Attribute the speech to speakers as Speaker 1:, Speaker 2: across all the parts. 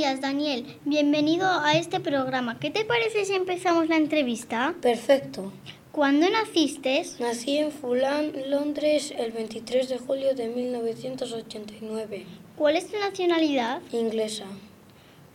Speaker 1: días, Daniel. Bienvenido a este programa. ¿Qué te parece si empezamos la entrevista?
Speaker 2: Perfecto.
Speaker 1: ¿Cuándo naciste?
Speaker 2: Nací en Fulham, Londres, el 23 de julio de 1989.
Speaker 1: ¿Cuál es tu nacionalidad?
Speaker 2: Inglesa.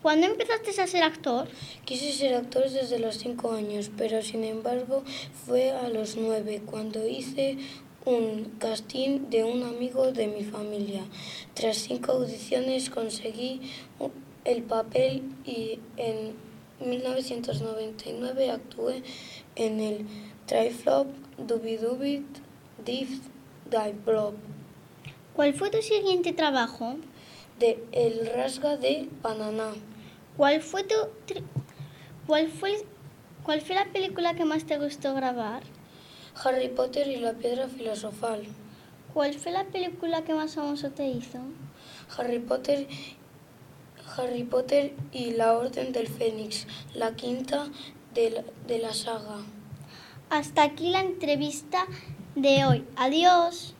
Speaker 1: ¿Cuándo empezaste a ser actor?
Speaker 2: Quise ser actor desde los 5 años, pero sin embargo fue a los 9 cuando hice un casting de un amigo de mi familia. Tras cinco audiciones conseguí el papel y en 1999 actué en el Triflop Dubidubit Div Dive.
Speaker 1: ¿Cuál fue tu siguiente trabajo?
Speaker 2: De El Rasga de Pananá.
Speaker 1: ¿Cuál fue tu cuál fue cuál fue la película que más te gustó grabar?
Speaker 2: Harry Potter y la piedra filosofal.
Speaker 1: ¿Cuál fue la película que más famoso te hizo?
Speaker 2: Harry Potter Harry Potter y la Orden del Fénix, la quinta de la, de la saga.
Speaker 1: Hasta aquí la entrevista de hoy. Adiós.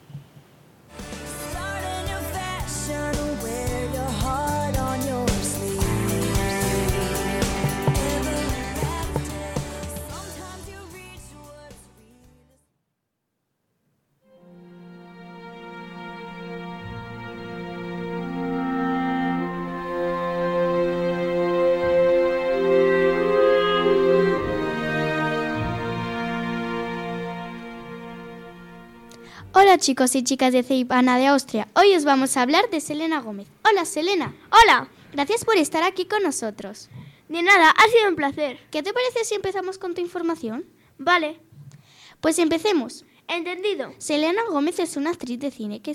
Speaker 3: Hola chicos y chicas de Ceibana de Austria. Hoy os vamos a hablar de Selena Gómez. Hola Selena.
Speaker 4: Hola.
Speaker 3: Gracias por estar aquí con nosotros.
Speaker 4: De nada, ha sido un placer.
Speaker 3: ¿Qué te parece si empezamos con tu información?
Speaker 4: Vale.
Speaker 3: Pues empecemos.
Speaker 4: Entendido.
Speaker 3: Selena Gómez es una actriz de cine que,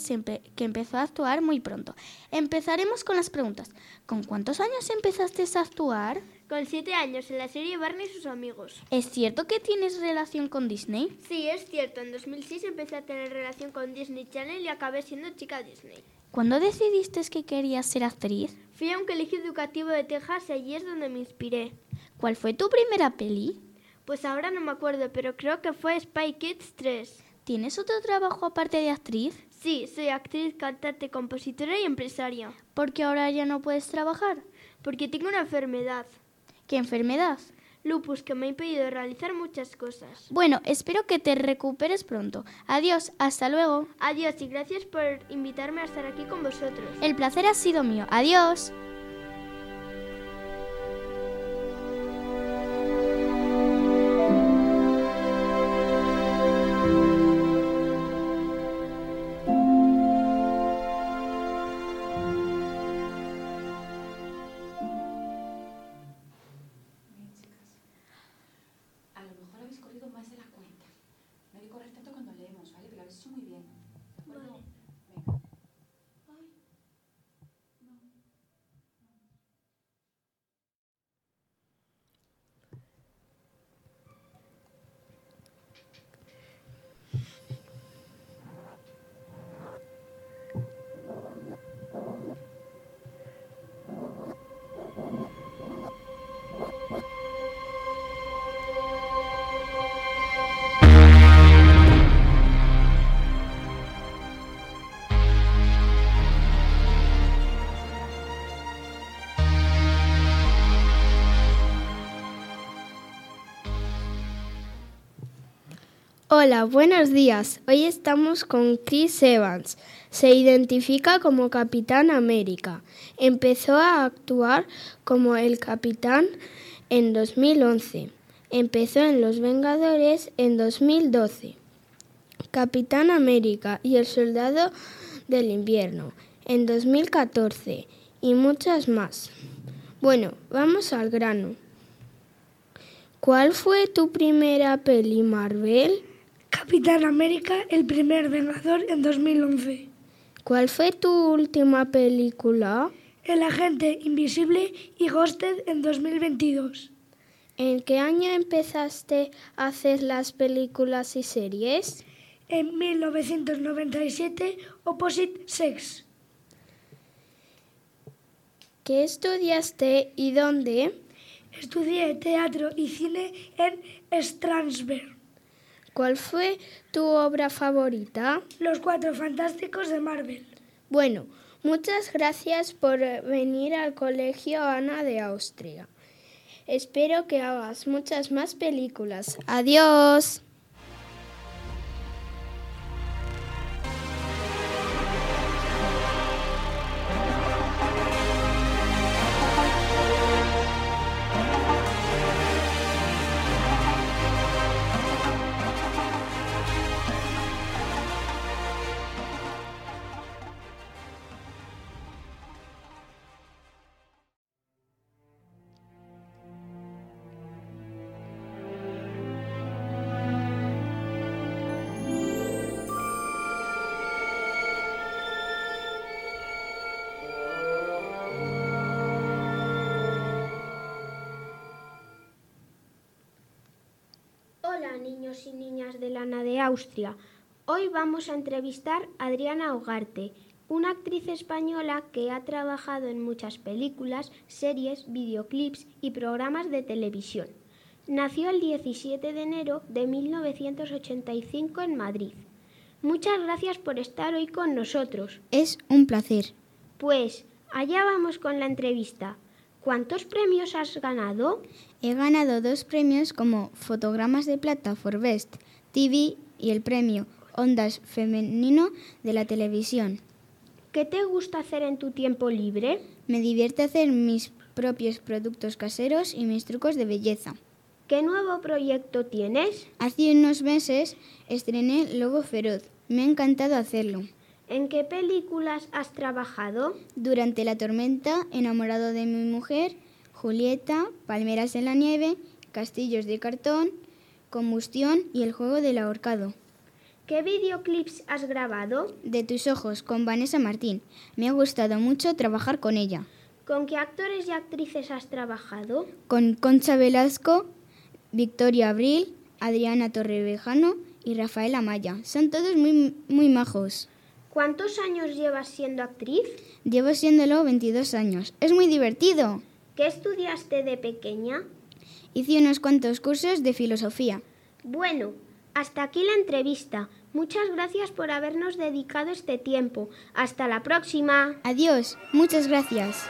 Speaker 3: que empezó a actuar muy pronto. Empezaremos con las preguntas. ¿Con cuántos años empezaste a actuar?
Speaker 4: Con siete años en la serie Barney y sus amigos.
Speaker 3: ¿Es cierto que tienes relación con Disney?
Speaker 4: Sí, es cierto. En 2006 empecé a tener relación con Disney Channel y acabé siendo chica Disney.
Speaker 3: ¿Cuándo decidiste que querías ser actriz?
Speaker 4: Fui a un colegio educativo de Texas y allí es donde me inspiré.
Speaker 3: ¿Cuál fue tu primera peli?
Speaker 4: Pues ahora no me acuerdo, pero creo que fue Spy Kids 3.
Speaker 3: ¿Tienes otro trabajo aparte de actriz?
Speaker 4: Sí, soy actriz, cantante, compositora y empresaria.
Speaker 3: ¿Por qué ahora ya no puedes trabajar?
Speaker 4: Porque tengo una enfermedad.
Speaker 3: ¿Qué enfermedad?
Speaker 4: Lupus, que me ha impedido realizar muchas cosas.
Speaker 3: Bueno, espero que te recuperes pronto. Adiós, hasta luego.
Speaker 4: Adiós y gracias por invitarme a estar aquí con vosotros.
Speaker 3: El placer ha sido mío. Adiós.
Speaker 5: Hola, buenos días. Hoy estamos con Chris Evans. Se identifica como Capitán América. Empezó a actuar como el capitán en 2011. Empezó en Los Vengadores en 2012. Capitán América y el Soldado del Invierno en 2014 y muchas más. Bueno, vamos al grano. ¿Cuál fue tu primera peli Marvel?
Speaker 6: Capitán América, el primer Vengador en 2011.
Speaker 5: ¿Cuál fue tu última película?
Speaker 6: El agente invisible y Ghosted en 2022.
Speaker 5: ¿En qué año empezaste a hacer las películas y series?
Speaker 6: En 1997, Opposite Sex.
Speaker 5: ¿Qué estudiaste y dónde?
Speaker 6: Estudié teatro y cine en Strasbourg.
Speaker 5: ¿Cuál fue tu obra favorita?
Speaker 6: Los Cuatro Fantásticos de Marvel.
Speaker 5: Bueno, Muchas gracias por venir al Colegio Ana de Austria. Espero que hagas muchas más películas. Adiós.
Speaker 7: Niños y niñas de Lana de Austria. Hoy vamos a entrevistar a Adriana Ugarte, una actriz española que ha trabajado en muchas películas, series, videoclips y programas de televisión. Nació el 17 de enero de 1985 en Madrid. Muchas gracias por estar hoy con nosotros.
Speaker 8: Es un placer.
Speaker 7: Pues allá vamos con la entrevista. ¿Cuántos premios has ganado?
Speaker 8: He ganado dos premios como Fotogramas de Plata for Best TV y el premio Ondas Femenino de la televisión.
Speaker 7: ¿Qué te gusta hacer en tu tiempo libre?
Speaker 8: Me divierte hacer mis propios productos caseros y mis trucos de belleza.
Speaker 7: ¿Qué nuevo proyecto tienes?
Speaker 8: Hace unos meses estrené Lobo Feroz. Me ha encantado hacerlo.
Speaker 7: ¿En qué películas has trabajado?
Speaker 8: Durante la tormenta, Enamorado de mi mujer, Julieta, Palmeras en la nieve, Castillos de cartón, Combustión y El juego del ahorcado.
Speaker 7: ¿Qué videoclips has grabado?
Speaker 8: De tus ojos, con Vanessa Martín. Me ha gustado mucho trabajar con ella.
Speaker 7: ¿Con qué actores y actrices has trabajado?
Speaker 8: Con Concha Velasco, Victoria Abril, Adriana Torrevejano y Rafael Amaya. Son todos muy, muy majos.
Speaker 7: ¿Cuántos años llevas siendo actriz?
Speaker 8: Llevo siéndolo 22 años. Es muy divertido.
Speaker 7: ¿Qué estudiaste de pequeña?
Speaker 8: Hice unos cuantos cursos de filosofía.
Speaker 7: Bueno, hasta aquí la entrevista. Muchas gracias por habernos dedicado este tiempo. Hasta la próxima.
Speaker 8: Adiós. Muchas gracias.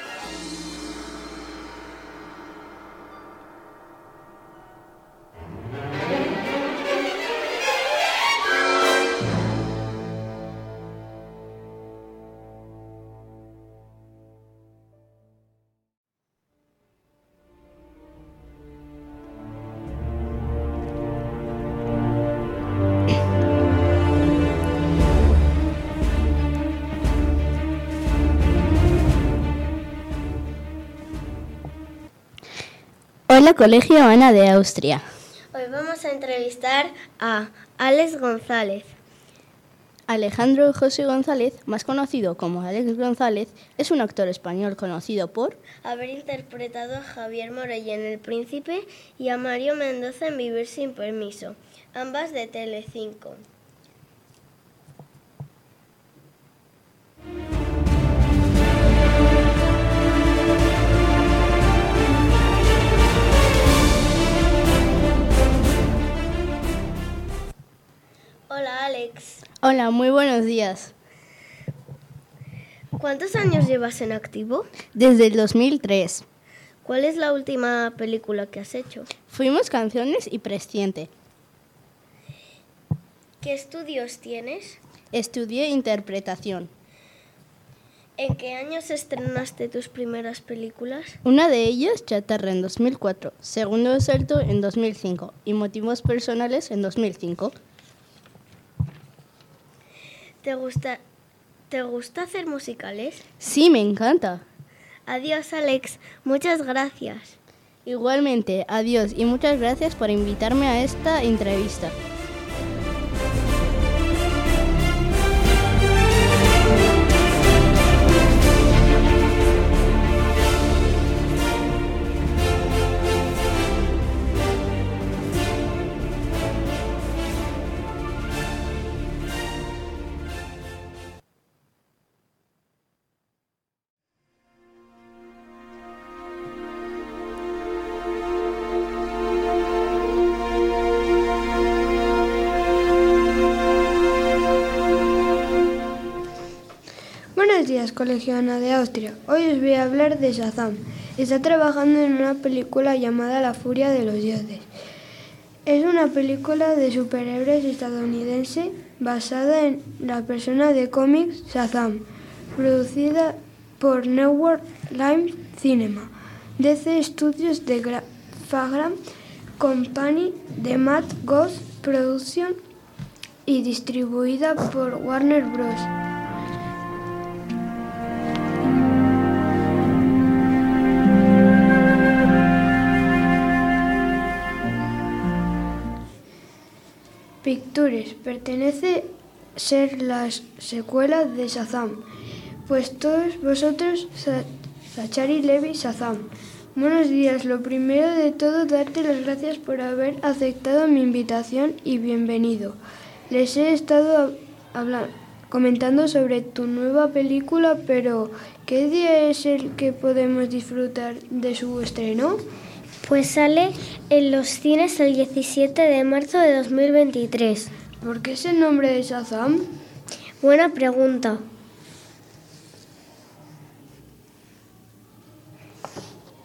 Speaker 9: Hola Colegio Ana de Austria.
Speaker 10: Hoy vamos a entrevistar a Alex González.
Speaker 9: Alejandro José González, más conocido como Alex González, es un actor español conocido por
Speaker 10: Haber interpretado a Javier Morey en El Príncipe y a Mario Mendoza en Vivir sin Permiso, ambas de Telecinco. Hola Alex,
Speaker 9: Hola, muy buenos días.
Speaker 10: ¿cuántos años llevas en activo?
Speaker 9: Desde el 2003
Speaker 10: ¿Cuál es la última película que has hecho?
Speaker 9: fuimos canciones y presciente.
Speaker 10: ¿Qué estudios tienes?
Speaker 9: Estudié interpretación.
Speaker 10: ¿En qué años estrenaste tus primeras películas?
Speaker 9: Una de ellas, Chatarra, en 2004, Segundo Salto en 2005 y Motivos Personales en 2005.
Speaker 10: ¿Te gusta, ¿Te gusta hacer musicales?
Speaker 9: Sí, me encanta.
Speaker 10: Adiós Alex, muchas gracias.
Speaker 9: Igualmente, adiós y muchas gracias por invitarme a esta entrevista.
Speaker 11: Colegiana de Austria. Hoy os voy a hablar de Shazam. Está trabajando en una película llamada La Furia de los Dioses. Es una película de superhéroes estadounidense basada en la persona de cómics Shazam, producida por Network Live Cinema, DC Studios de Fagram Company de Matt Ghost Production y distribuida por Warner Bros. Pictures pertenece ser las secuelas de Shazam, pues todos vosotros, Sachari Levi Shazam. Buenos días, lo primero de todo darte las gracias por haber aceptado mi invitación y bienvenido. Les he estado hablando, comentando sobre tu nueva película, pero ¿qué día es el que podemos disfrutar de su estreno?
Speaker 12: Pues sale en los cines el 17 de marzo de 2023.
Speaker 11: ¿Por qué es el nombre de Shazam?
Speaker 12: Buena pregunta.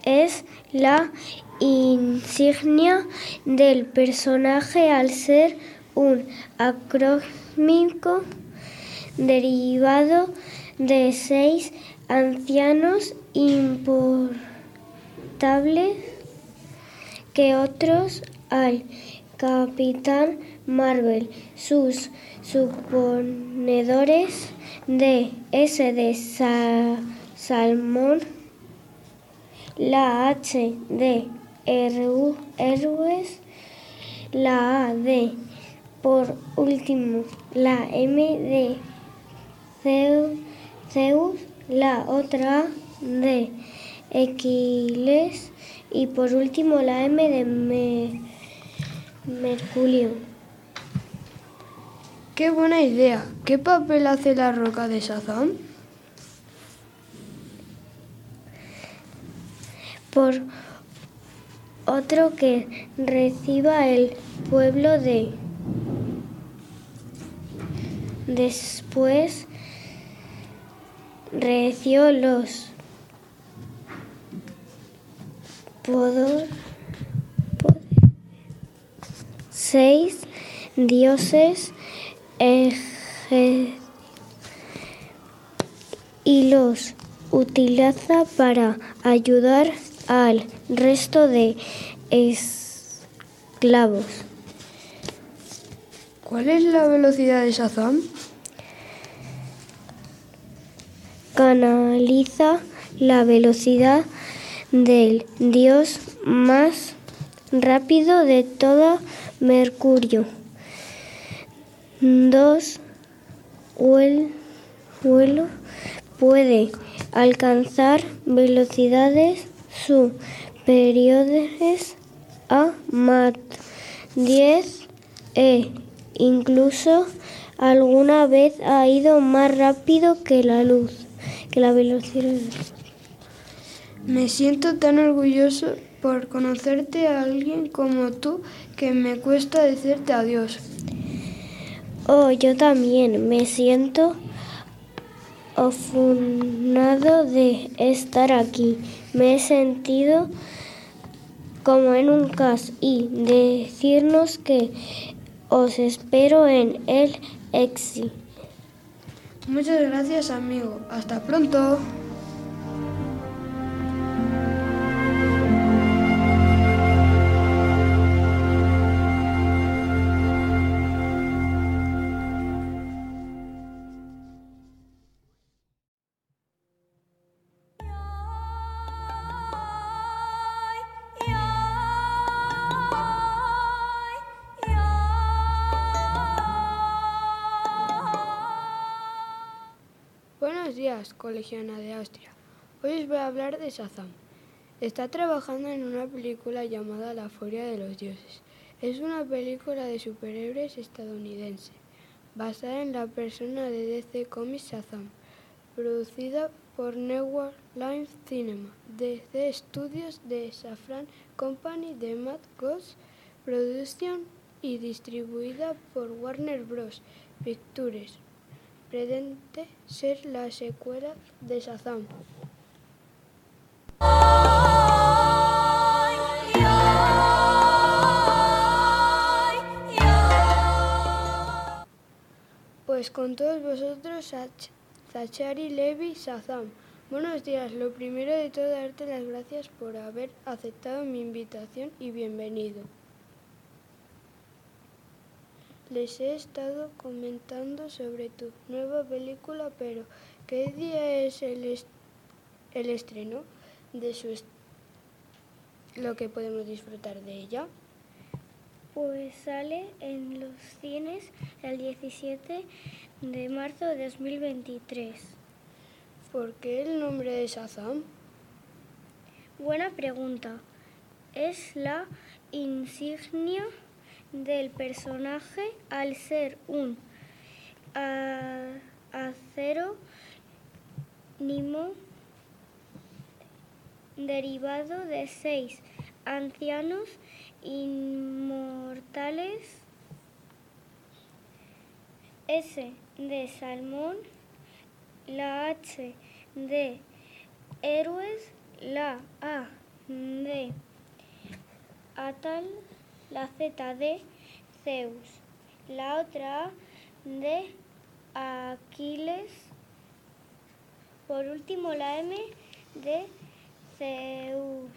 Speaker 12: Es la insignia del personaje al ser un acrómico derivado de seis ancianos importables que otros al Capitán Marvel. Sus suponedores de S de Salmón, la H de héroes, la A de por último la M de Zeus, la otra A de Equiles y por último la M de Mercurio.
Speaker 11: Qué buena idea. ¿Qué papel hace la roca de Shazam?
Speaker 12: Por otro que reciba el pueblo de después recibió los poder, seis dioses y los utiliza para ayudar al resto de esclavos.
Speaker 11: ¿Cuál es la velocidad de Shazam?
Speaker 12: Canaliza la velocidad del dios más rápido de todo Mercurio. Dos vuelo puede alcanzar velocidades superiores a Mach 10 e incluso alguna vez ha ido más rápido que la luz, que la velocidad la luz.
Speaker 11: Me siento tan orgulloso por conocerte a alguien como tú que me cuesta decirte adiós.
Speaker 12: Oh, yo también me siento afortunado de estar aquí. Me he sentido como en un cas y decirnos que os espero en el EXI.
Speaker 11: Muchas gracias, amigo. Hasta pronto. Colegiana de Austria. Hoy os voy a hablar de Shazam. Está trabajando en una película llamada La Furia de los Dioses. Es una película de superhéroes estadounidense, basada en la persona de DC Comics Shazam, producida por Network Live Cinema, DC Studios de Safran Company de Matt Ghost Production y distribuida por Warner Bros. Pictures. Pretende ser la secuela de Shazam. Pues con todos vosotros, Zachary Levi Shazam. Buenos días. Lo primero de todo, darte las gracias por haber aceptado mi invitación y bienvenido. Les he estado comentando sobre tu nueva película, pero ¿qué día es el, el estreno de su lo que podemos disfrutar de ella?
Speaker 12: Pues sale en los cines el 17 de marzo de 2023.
Speaker 11: ¿Por qué el nombre de Shazam?
Speaker 12: Buena pregunta. Es la insignia del personaje al ser un acero nimo derivado de seis ancianos inmortales S de salmón, la H de héroes, la A de Atal, la Z de Zeus, la otra A de Aquiles, por último la M de Zeus,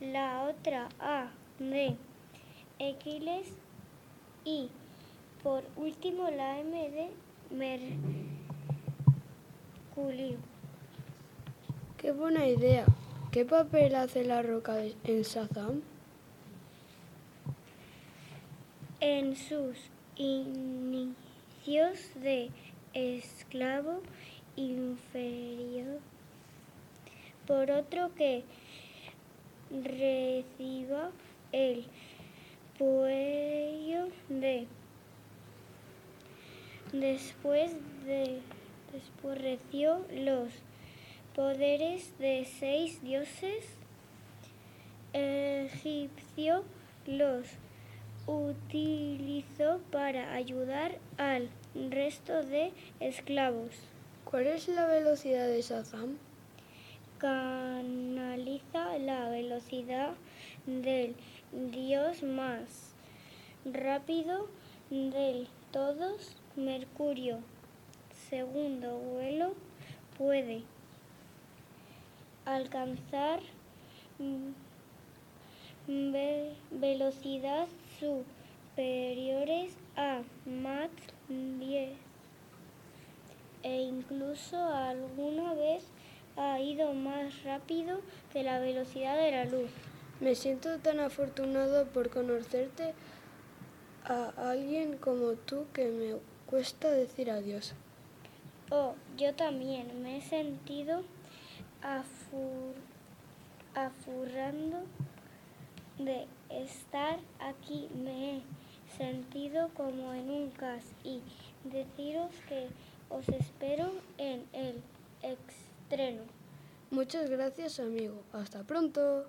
Speaker 12: la otra A de Aquiles y por último la M de Mercurio.
Speaker 11: Qué buena idea. ¿Qué papel hace la roca en Shazam?
Speaker 12: En sus inicios de esclavo inferior. Por otro que reciba el cuello de después de después recibió los poderes de seis dioses egipcios los utilizó para ayudar al resto de esclavos.
Speaker 11: ¿Cuál es la velocidad de Shazam?
Speaker 12: Canaliza la velocidad del dios más rápido del todos, Mercurio. Segundo vuelo puede alcanzar velocidad superiores a Mach 10 e incluso alguna vez ha ido más rápido que la velocidad de la luz.
Speaker 11: Me siento tan afortunado por conocerte a alguien como tú que me cuesta decir adiós.
Speaker 12: Oh, yo también me he sentido afurrando de estar aquí. Me he sentido como en un cas y deciros que os espero en el estreno.
Speaker 11: Muchas gracias, amigo. Hasta pronto.